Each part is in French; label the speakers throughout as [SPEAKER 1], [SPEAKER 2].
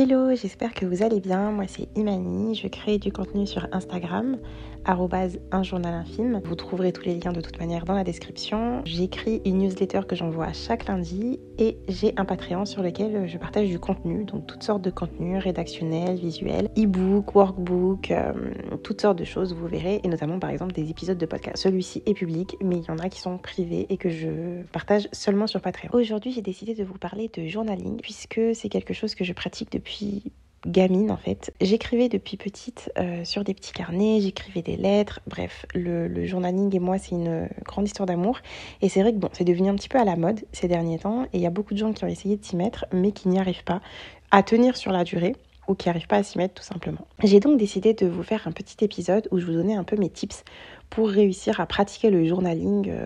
[SPEAKER 1] Hello, j'espère que vous allez bien. Moi c'est Imani, je crée du contenu sur Instagram, un journal infime. Vous trouverez tous les liens de toute manière dans la description. J'écris une newsletter que j'envoie chaque lundi et j'ai un Patreon sur lequel je partage du contenu, donc toutes sortes de contenus rédactionnels, visuels, e-book, workbook, euh, toutes sortes de choses, vous verrez, et notamment par exemple des épisodes de podcast. Celui-ci est public, mais il y en a qui sont privés et que je partage seulement sur Patreon. Aujourd'hui, j'ai décidé de vous parler de journaling puisque c'est quelque chose que je pratique depuis gamine en fait. J'écrivais depuis petite euh, sur des petits carnets, j'écrivais des lettres, bref, le, journaling et moi c'est une grande histoire d'amour. Et c'est vrai que bon, c'est devenu un petit peu à la mode ces derniers temps et il y a beaucoup de gens qui ont essayé de s'y mettre mais qui n'y arrivent pas à tenir sur la durée ou qui n'arrivent pas à s'y mettre tout simplement. J'ai donc décidé de vous faire un petit épisode où je vous donnais un peu mes tips pour réussir à pratiquer le journaling. Euh,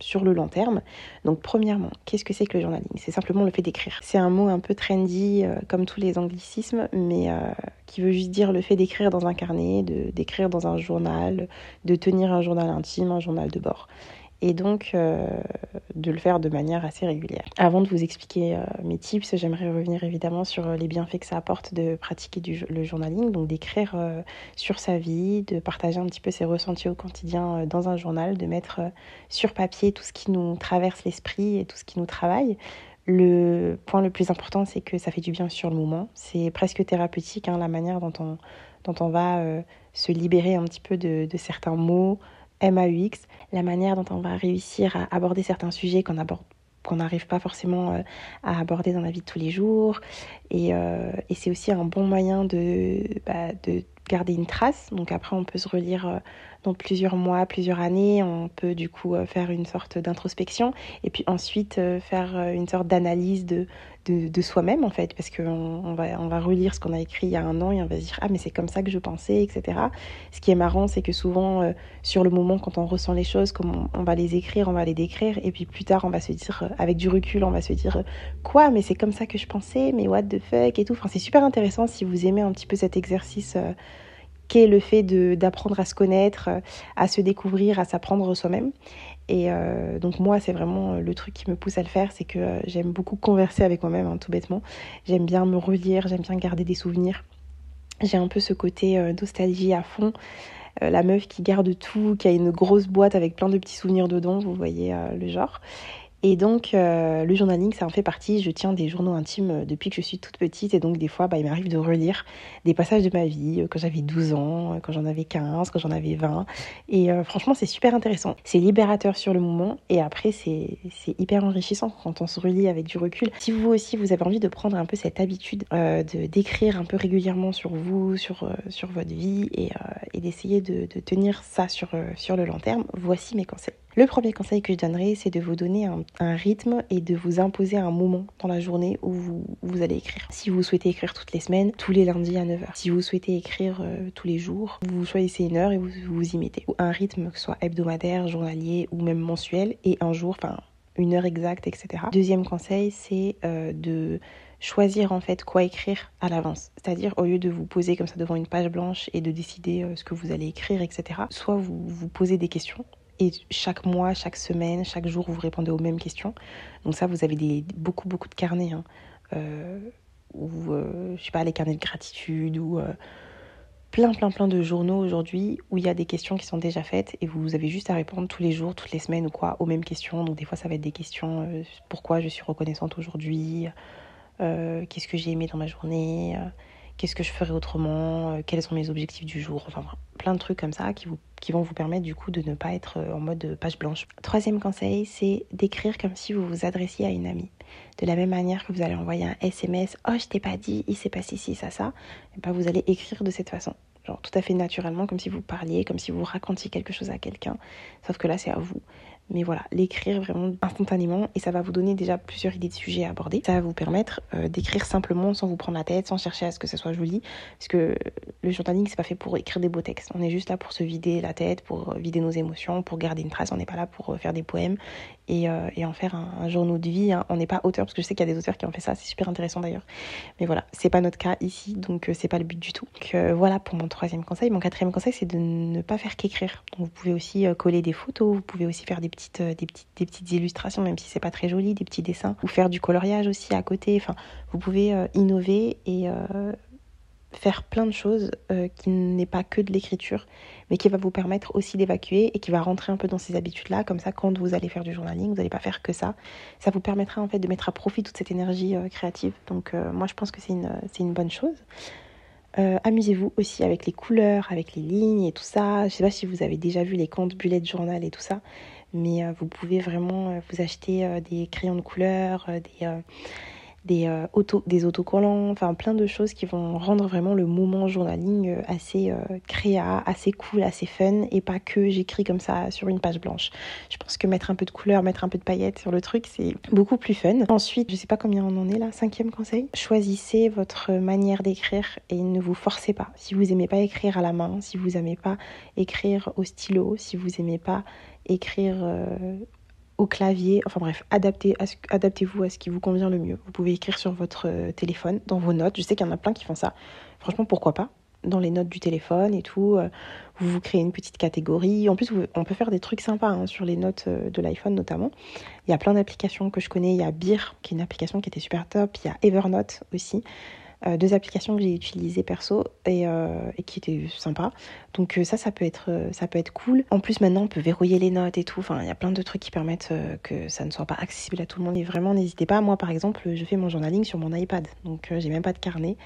[SPEAKER 1] sur le long terme. Donc premièrement, qu'est-ce que c'est que le journaling? C'est simplement le fait d'écrire. C'est un mot un peu trendy euh, comme tous les anglicismes, mais euh, qui veut juste dire le fait d'écrire dans un carnet, d'écrire dans un journal, de tenir un journal intime, un journal de bord et donc euh, de le faire de manière assez régulière. Avant de vous expliquer euh, mes tips, j'aimerais revenir évidemment sur euh, les bienfaits que ça apporte de pratiquer le journaling, donc d'écrire sur sa vie, de partager un petit peu ses ressentis au quotidien dans un journal, de mettre sur papier tout ce qui nous traverse l'esprit et tout ce qui nous travaille. Le point le plus important, c'est que ça fait du bien sur le moment. C'est presque thérapeutique, hein, la manière dont on, dont on va se libérer un petit peu de certains mots, MAUX, la manière dont on va réussir à aborder certains sujets qu'on qu'on n'arrive pas forcément euh, à aborder dans la vie de tous les jours. Et, euh, c'est aussi un bon moyen de, bah, de garder une trace. Donc après, on peut se relire euh, dans plusieurs mois, plusieurs années. On peut du coup faire une sorte d'introspection et puis ensuite faire une sorte d'analyse de, de, soi-même en fait, parce qu'on on va, on va relire ce qu'on a écrit il y a un an et on va se dire ah mais c'est comme ça que je pensais, etc. Ce qui est marrant, c'est que souvent euh, sur le moment quand on ressent les choses, comme on, va les écrire, on va les décrire, et puis plus tard on va se dire euh, avec du recul, on va se dire quoi, mais c'est comme ça que je pensais, mais what the fuck et tout. Enfin c'est super intéressant si vous aimez un petit peu cet exercice. Euh, qu'est le fait d'apprendre à se connaître, à se découvrir, à s'apprendre soi-même. Et euh, donc moi, c'est vraiment euh, le truc qui me pousse à le faire, c'est que euh, j'aime beaucoup converser avec moi-même, hein, tout bêtement. J'aime bien me relire, j'aime bien garder des souvenirs. J'ai un peu ce côté nostalgie à fond. la meuf qui garde tout, qui a une grosse boîte avec plein de petits souvenirs dedans, vous voyez le genre. Et donc, euh, le journaling, ça en fait partie. Je tiens des journaux intimes euh, depuis que je suis toute petite. Et donc, des fois, bah, il m'arrive de relire des passages de ma vie euh, quand j'avais 12 ans, quand j'en avais 15, quand j'en avais 20. Et franchement, c'est super intéressant. C'est libérateur sur le moment. Et après, c'est hyper enrichissant quand on se relit avec du recul. Si vous aussi, vous avez envie de prendre un peu cette habitude de d'écrire un peu régulièrement sur vous, sur, sur votre vie et, et d'essayer de, de, tenir ça sur, sur le long terme, voici mes conseils. Le premier conseil que je donnerai, c'est de vous donner un, rythme et de vous imposer un moment dans la journée où vous, allez écrire. Si vous souhaitez écrire toutes les semaines, tous les lundis à 9h. Si vous souhaitez écrire euh, tous les jours, vous choisissez une heure et vous vous y mettez. Ou un rythme, que ce soit hebdomadaire, journalier ou même mensuel, et un jour, enfin une heure exacte, etc. Deuxième conseil, c'est euh, de choisir en fait quoi écrire à l'avance. C'est-à-dire au lieu de vous poser comme ça devant une page blanche et de décider euh, ce que vous allez écrire, etc. Soit vous vous posez des questions et chaque mois, chaque semaine, chaque jour, vous répondez aux mêmes questions. Donc ça, vous avez beaucoup, beaucoup de carnets. Hein. Euh, ou, euh, je sais pas, les carnets de gratitude ou euh, plein, plein, plein de journaux aujourd'hui où il y a des questions qui sont déjà faites et vous avez juste à répondre tous les jours, toutes les semaines ou quoi, aux mêmes questions. Donc des fois, ça va être des questions pourquoi je suis reconnaissante aujourd'hui, qu'est-ce que j'ai aimé dans ma journée, qu'est-ce que je ferais autrement, quels sont mes objectifs du jour, enfin plein de trucs comme ça qui, qui vont vous permettre du coup de ne pas être euh, en mode page blanche. Troisième conseil, c'est d'écrire comme si vous vous adressiez à une amie. De la même manière que vous allez envoyer un SMS, oh je t'ai pas dit, il s'est passé ci, ça, ça, et ben vous allez écrire de cette façon. Genre tout à fait naturellement, comme si vous parliez, comme si vous racontiez quelque chose à quelqu'un. Sauf que là, c'est à vous. Mais voilà, l'écrire vraiment instantanément et ça va vous donner déjà plusieurs idées de sujets à aborder. Ça va vous permettre euh, d'écrire simplement sans vous prendre la tête, sans chercher à ce que ce soit joli. Parce que le journaling, c'est pas fait pour écrire des beaux textes. On est juste là pour se vider la tête, pour vider nos émotions, pour garder une trace. On n'est pas là pour euh, faire des poèmes et, euh, en faire un, journal de vie. Hein. On n'est pas auteur, parce que je sais qu'il y a des auteurs qui ont fait ça. C'est super intéressant d'ailleurs. Mais voilà, c'est pas notre cas ici, donc c'est pas le but du tout. Donc voilà pour mon troisième conseil. Mon quatrième conseil, c'est de ne pas faire qu'écrire. Vous pouvez aussi coller des photos, vous pouvez aussi faire des petits petites, des, petites, illustrations, même si c'est pas très joli, des petits dessins, ou faire du coloriage aussi à côté. Enfin, vous pouvez innover et faire plein de choses euh, qui n'est pas que de l'écriture, mais qui va vous permettre aussi d'évacuer et qui va rentrer un peu dans ces habitudes-là. Comme ça, quand vous allez faire du journaling, vous n'allez pas faire que ça. Ça vous permettra en fait de mettre à profit toute cette énergie euh, créative. Donc euh, moi, je pense que c'est une, bonne chose. amusez-vous aussi avec les couleurs, avec les lignes et tout ça. Je sais pas si vous avez déjà vu les comptes bullet journal et tout ça, mais vous pouvez vraiment vous acheter des crayons de couleur, des des, euh, des autocollants, enfin plein de choses qui vont rendre vraiment le moment journaling euh, assez euh, créa, assez cool, assez fun et pas que j'écris comme ça sur une page blanche. Je pense que mettre un peu de couleur, mettre un peu de paillettes sur le truc, c'est beaucoup plus fun. Ensuite, je sais pas combien on en est là, cinquième conseil, choisissez votre manière d'écrire et ne vous forcez pas. Si vous aimez pas écrire à la main, si vous aimez pas écrire au stylo, si vous aimez pas écrire au clavier. Enfin bref, adaptez, adaptez-vous à ce qui vous convient le mieux. Vous pouvez écrire sur votre euh, téléphone, dans vos notes. Je sais qu'il y en a plein qui font ça. Franchement, pourquoi pas? Dans les notes du téléphone et tout. Euh, vous vous créez une petite catégorie. En plus, on peut faire des trucs sympas hein, sur les notes euh, de l'iPhone notamment. Il y a plein d'applications que je connais. Il y a Beer, qui est une application qui était super top. Il y a Evernote aussi. Euh, deux applications que j'ai utilisées perso et, euh, qui étaient sympas. Donc euh, ça, ça peut, être, ça peut être cool. En plus, maintenant, on peut verrouiller les notes et tout. Enfin, il y a plein de trucs qui permettent que ça ne soit pas accessible à tout le monde. Et vraiment, n'hésitez pas. Moi, par exemple, je fais mon journaling sur mon iPad. Donc, j'ai même pas de carnet.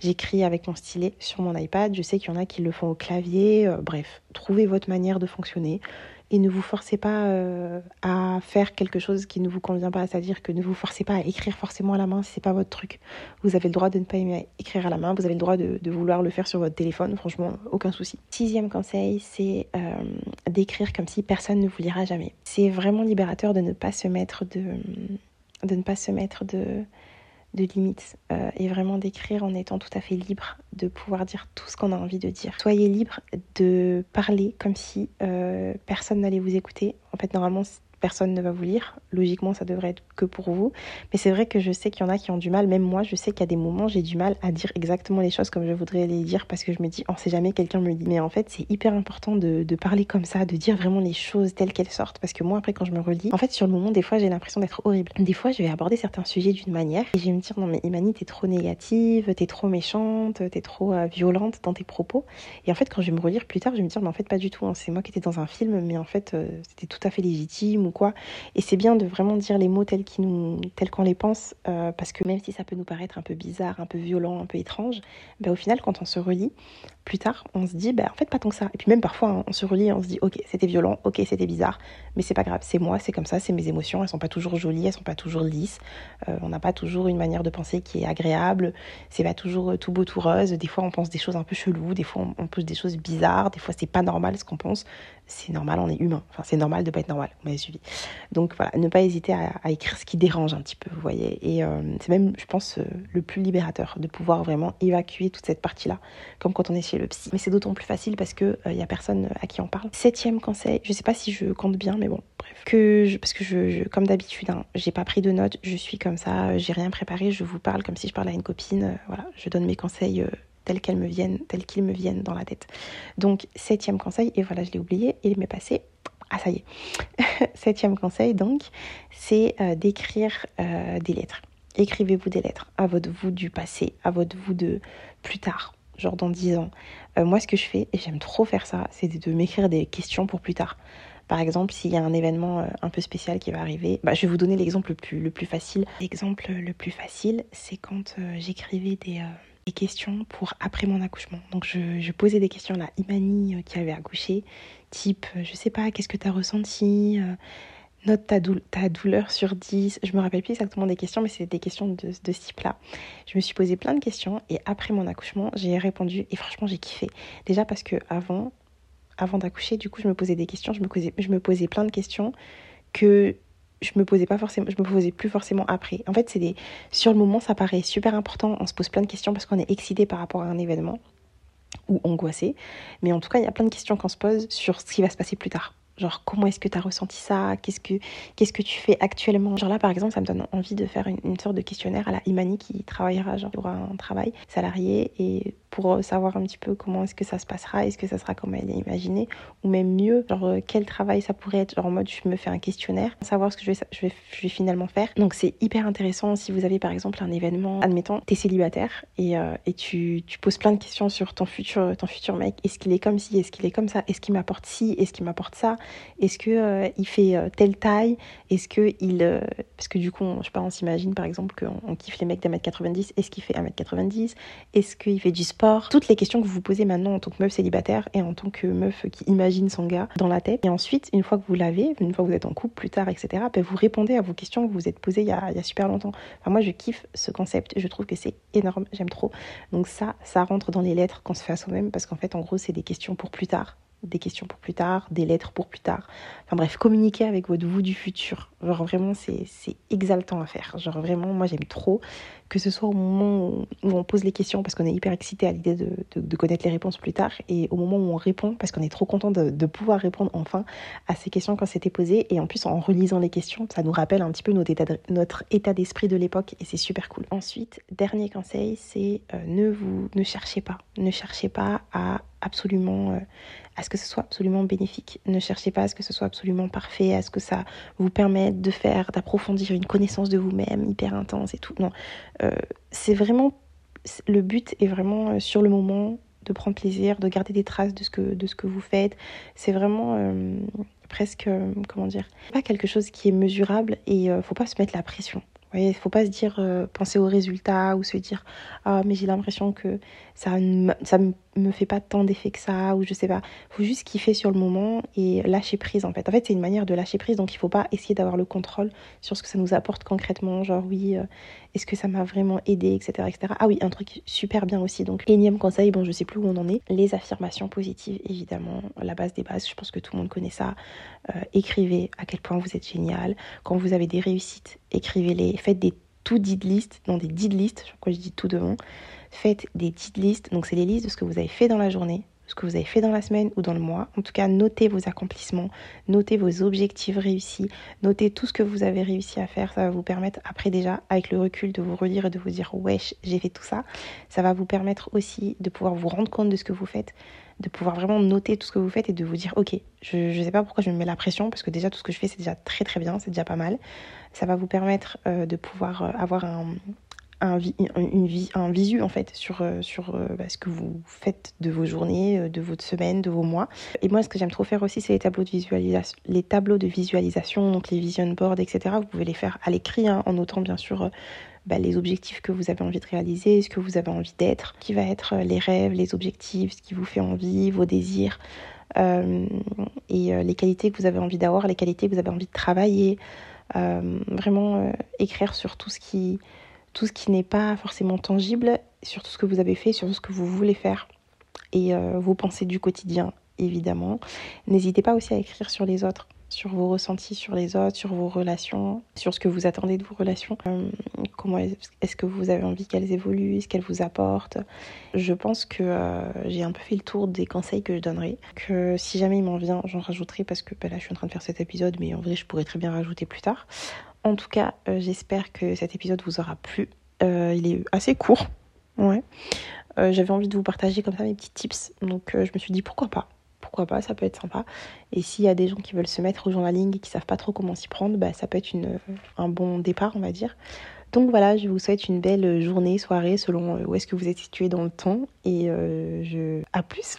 [SPEAKER 1] J'écris avec mon stylet sur mon iPad. Je sais qu'il y en a qui le font au clavier. bref, trouvez votre manière de fonctionner et ne vous forcez pas euh, à faire quelque chose qui ne vous convient pas, c'est-à-dire que ne vous forcez pas à écrire forcément à la main si c'est pas votre truc. Vous avez le droit de ne pas aimer écrire à la main, vous avez le droit de, vouloir le faire sur votre téléphone, franchement, aucun souci. Sixième conseil, c'est euh, d'écrire comme si personne ne vous lira jamais. C'est vraiment libérateur de ne pas se mettre de, de ne pas se mettre de de limites euh, et vraiment d'écrire en étant tout à fait libre de pouvoir dire tout ce qu'on a envie de dire. Soyez libre de parler comme si euh, personne n'allait vous écouter. En fait, normalement, personne ne va vous lire. Logiquement, ça devrait être que pour vous. Mais c'est vrai que je sais qu'il y en a qui ont du mal. Même moi, je sais qu'il y a des moments, j'ai du mal à dire exactement les choses comme je voudrais les dire parce que je me dis, on sait jamais, quelqu'un me dit. Mais en fait, c'est hyper important de, parler comme ça, de dire vraiment les choses telles qu'elles sortent. Parce que moi, après, quand je me relis, en fait, sur le moment, des fois, j'ai l'impression d'être horrible. Des fois, je vais aborder certains sujets d'une manière et je vais me dire, non, mais Imani, t'es trop négative, t'es trop méchante, t'es trop euh, violente dans tes propos. Et en fait, quand je vais me relire plus tard, je vais me dire, mais en fait, pas du tout. Hein. C'est moi qui étais dans un film, mais en fait, euh, c'était tout à fait légitime ou quoi. Et c'est bien de vraiment dire les mots tels qu'on les pense, euh, parce que même si ça peut nous paraître un peu bizarre, un peu violent, un peu étrange, bah, au final, quand on se relit, plus tard, on se dit, bah, en fait, pas tant que ça. Et puis même parfois, hein, on se relit et on se dit, ok, c'était violent, ok, c'était bizarre, mais c'est pas grave, c'est moi, c'est comme ça, c'est mes émotions, elles sont pas toujours jolies, elles sont pas toujours lisses, euh, on n'a pas toujours une manière de penser qui est agréable, c'est pas toujours euh, tout beau, tout rose, des fois on pense des choses un peu cheloues, des fois on, on pense des choses bizarres, des fois c'est pas normal ce qu'on pense, c'est normal, on est humain, enfin c'est normal de pas être normal, vous m'avez suivi. Donc voilà, ne pas hésiter à, écrire ce qui dérange un petit peu, vous voyez, et euh, c'est même, je pense, le plus libérateur de pouvoir vraiment évacuer toute cette partie-là, comme quand on est chez le psy. Mais c'est d'autant plus facile parce que il euh, a personne à qui on parle. Septième conseil, je sais pas si je compte bien, mais bon, bref, que je, parce que je, comme d'habitude, hein, j'ai pas pris de notes, je suis comme ça, j'ai rien préparé, je vous parle comme si je parlais à une copine, euh, voilà, je donne mes conseils euh, tels qu'elles me viennent, tels qu'ils me viennent dans la tête. Donc septième conseil, et voilà, je l'ai oublié, il m'est passé. Ah ça y est. septième conseil donc, c'est d'écrire des lettres. Écrivez-vous des lettres à votre vous du passé, à votre vous de plus tard, genre dans 10 ans. Euh, moi, ce que je fais, et j'aime trop faire ça, c'est de m'écrire des questions pour plus tard. Par exemple, s'il y a un événement euh, un peu spécial qui va arriver, bah, je vais vous donner l'exemple le plus, le plus facile. L'exemple le plus facile, c'est quand euh, j'écrivais des, des, questions pour après mon accouchement. Donc, je, posais des questions à Imani qui avait accouché, type, je sais pas, qu'est-ce que tu as ressenti note ta, douleur sur 10. Je me rappelle plus exactement des questions, mais c'était des questions de, de ce type-là. Je me suis posé plein de questions et après mon accouchement, j'ai répondu et franchement, j'ai kiffé. Déjà parce que avant, avant d'accoucher, du coup, je me posais des questions, je me posais, je me posais plein de questions que je me posais me posais plus forcément après. En fait, c'est des, sur le moment, ça paraît super important. On se pose plein de questions parce qu'on est excité par rapport à un événement ou angoissé. Mais en tout cas, il y a plein de questions qu'on se pose sur ce qui va se passer plus tard Genre, comment est-ce que tu as ressenti ça? Qu'est-ce que que tu fais actuellement? Genre là, par exemple, ça me donne envie de faire une, sorte de questionnaire à la Imani qui travaillera, genre, aura un travail salarié et pour savoir un petit peu comment est-ce que ça se passera, est-ce que ça sera comme elle est imaginée, ou même mieux, genre euh, quel travail ça pourrait être, genre en mode je me fais un questionnaire, savoir ce que je vais, je vais, je vais finalement faire. Donc c'est hyper intéressant si vous avez par exemple un événement, admettons, t'es célibataire et, euh, et tu, tu, poses plein de questions sur ton futur, ton futur mec, est-ce qu'il est comme ci, est-ce qu'il est comme ça, est-ce qu'il m'apporte ci, est-ce qu'il m'apporte ça, est-ce que euh, il fait telle taille, est-ce que il, parce que du coup, on, je sais pas, on s'imagine par exemple qu'on on kiffe les mecs d'un mètre 90, est-ce qu'il fait 1m90, est-ce qu'il fait du sport? Toutes les questions que vous vous posez maintenant en tant que meuf célibataire et en tant que meuf qui imagine son gars dans la tête. Et ensuite, une fois que vous l'avez, une fois que vous êtes en couple plus tard, etc., ben vous répondez à vos questions que vous vous êtes posées il y a, super longtemps. Moi, je kiffe ce concept. Je trouve que c'est énorme. J'aime trop. Donc ça, ça rentre dans les lettres qu'on se fait à soi-même parce qu'en fait, en gros, c'est des questions pour plus tard des questions pour plus tard, des lettres pour plus tard. Enfin bref, communiquer avec votre vous du futur. Genre vraiment, c'est exaltant à faire. Genre vraiment, moi j'aime trop que ce soit au moment où on pose les questions parce qu'on est hyper excité à l'idée de, connaître les réponses plus tard et au moment où on répond parce qu'on est trop content de, pouvoir répondre enfin à ces questions quand c'était posé et en plus en relisant les questions, ça nous rappelle un petit peu notre état d'esprit de l'époque et c'est super cool. Ensuite, dernier conseil, c'est euh, ne vous ne cherchez pas, ne cherchez pas à absolument euh, à ce que ce soit absolument bénéfique. Ne cherchez pas à ce que ce soit absolument parfait, à ce que ça vous permette de faire, d'approfondir une connaissance de vous-même hyper intense et tout. Non, c'est vraiment le but est vraiment euh, sur le moment de prendre plaisir, de garder des traces de ce que de ce que vous faites. C'est vraiment euh, presque comment dire, pas quelque chose qui est mesurable et faut pas se mettre la pression. Il ne faut pas se dire, penser aux résultats ou se dire, ah, mais j'ai l'impression que ça ne ça me fait pas tant d'effet que ça, ou je sais pas. Il faut juste kiffer sur le moment et lâcher prise en fait. En fait, c'est une manière de lâcher prise, donc il faut pas essayer d'avoir le contrôle sur ce que ça nous apporte concrètement, genre oui, euh, est-ce que ça m'a vraiment aidé, etc., etc. Ah oui, un truc super bien aussi, donc énième conseil, bon, je sais plus où on en est, les affirmations positives, évidemment, la base des bases, je pense que tout le monde connaît ça. Euh, écrivez à quel point vous êtes génial. Quand vous avez des réussites, écrivez-les, faites des to-did list, dans des did list, je crois que je dis tout devant. Faites des petites listes, donc c'est les listes de ce que vous avez fait dans la journée, ce que vous avez fait dans la semaine ou dans le mois. En tout cas, notez vos accomplissements, notez vos objectifs réussis, notez tout ce que vous avez réussi à faire. Ça va vous permettre, après déjà, avec le recul, de vous relire et de vous dire wesh, j'ai fait tout ça. Ça va vous permettre aussi de pouvoir vous rendre compte de ce que vous faites, de pouvoir vraiment noter tout ce que vous faites et de vous dire ok, je ne sais pas pourquoi je me mets la pression parce que déjà tout ce que je fais c'est déjà très très bien, c'est déjà pas mal. Ça va vous permettre euh, de pouvoir euh, avoir un, un, une, un visu en fait sur, euh, sur euh, bah, ce que vous faites de vos journées, euh, de votre semaine, de vos mois. Et moi, ce que j'aime trop faire aussi, c'est les tableaux de visualisation, les tableaux de visualisation, donc les vision boards, etc. Vous pouvez les faire à l'écrit, hein, en notant bien sûr bah, les objectifs que vous avez envie de réaliser, ce que vous avez envie d'être, qui va être les rêves, les objectifs, ce qui vous fait envie, vos désirs. et les qualités que vous avez envie d'avoir, les qualités que vous avez envie de travailler, vraiment écrire sur tout ce qui, tout ce qui n'est pas forcément tangible, sur tout ce que vous avez fait, sur tout ce que vous voulez faire et euh, vos pensées du quotidien, évidemment. N'hésitez pas aussi à écrire sur les autres, sur vos ressentis sur les autres, sur vos relations, sur ce que vous attendez de vos relations. Euh, comment est-ce que vous avez envie qu'elles évoluent, ce qu'elles vous apportent. Je pense que euh, j'ai un peu fait le tour des conseils que je donnerai. Que si jamais il m'en vient, j'en rajouterai parce que ben là je suis en train de faire cet épisode, mais en vrai je pourrais très bien rajouter plus tard. En tout cas, euh, j'espère que cet épisode vous aura plu. Euh, il est assez court, ouais. Euh, j'avais envie de vous partager comme ça mes petits tips, donc je me suis dit pourquoi pas? Pourquoi pas, ça peut être sympa. Et s'il y a des gens qui veulent se mettre au journaling et qui savent pas trop comment s'y prendre, bah, ça peut être un bon départ, on va dire. Donc voilà, je vous souhaite une belle journée, soirée, selon où est-ce que vous êtes situé dans le temps. Et je... à plus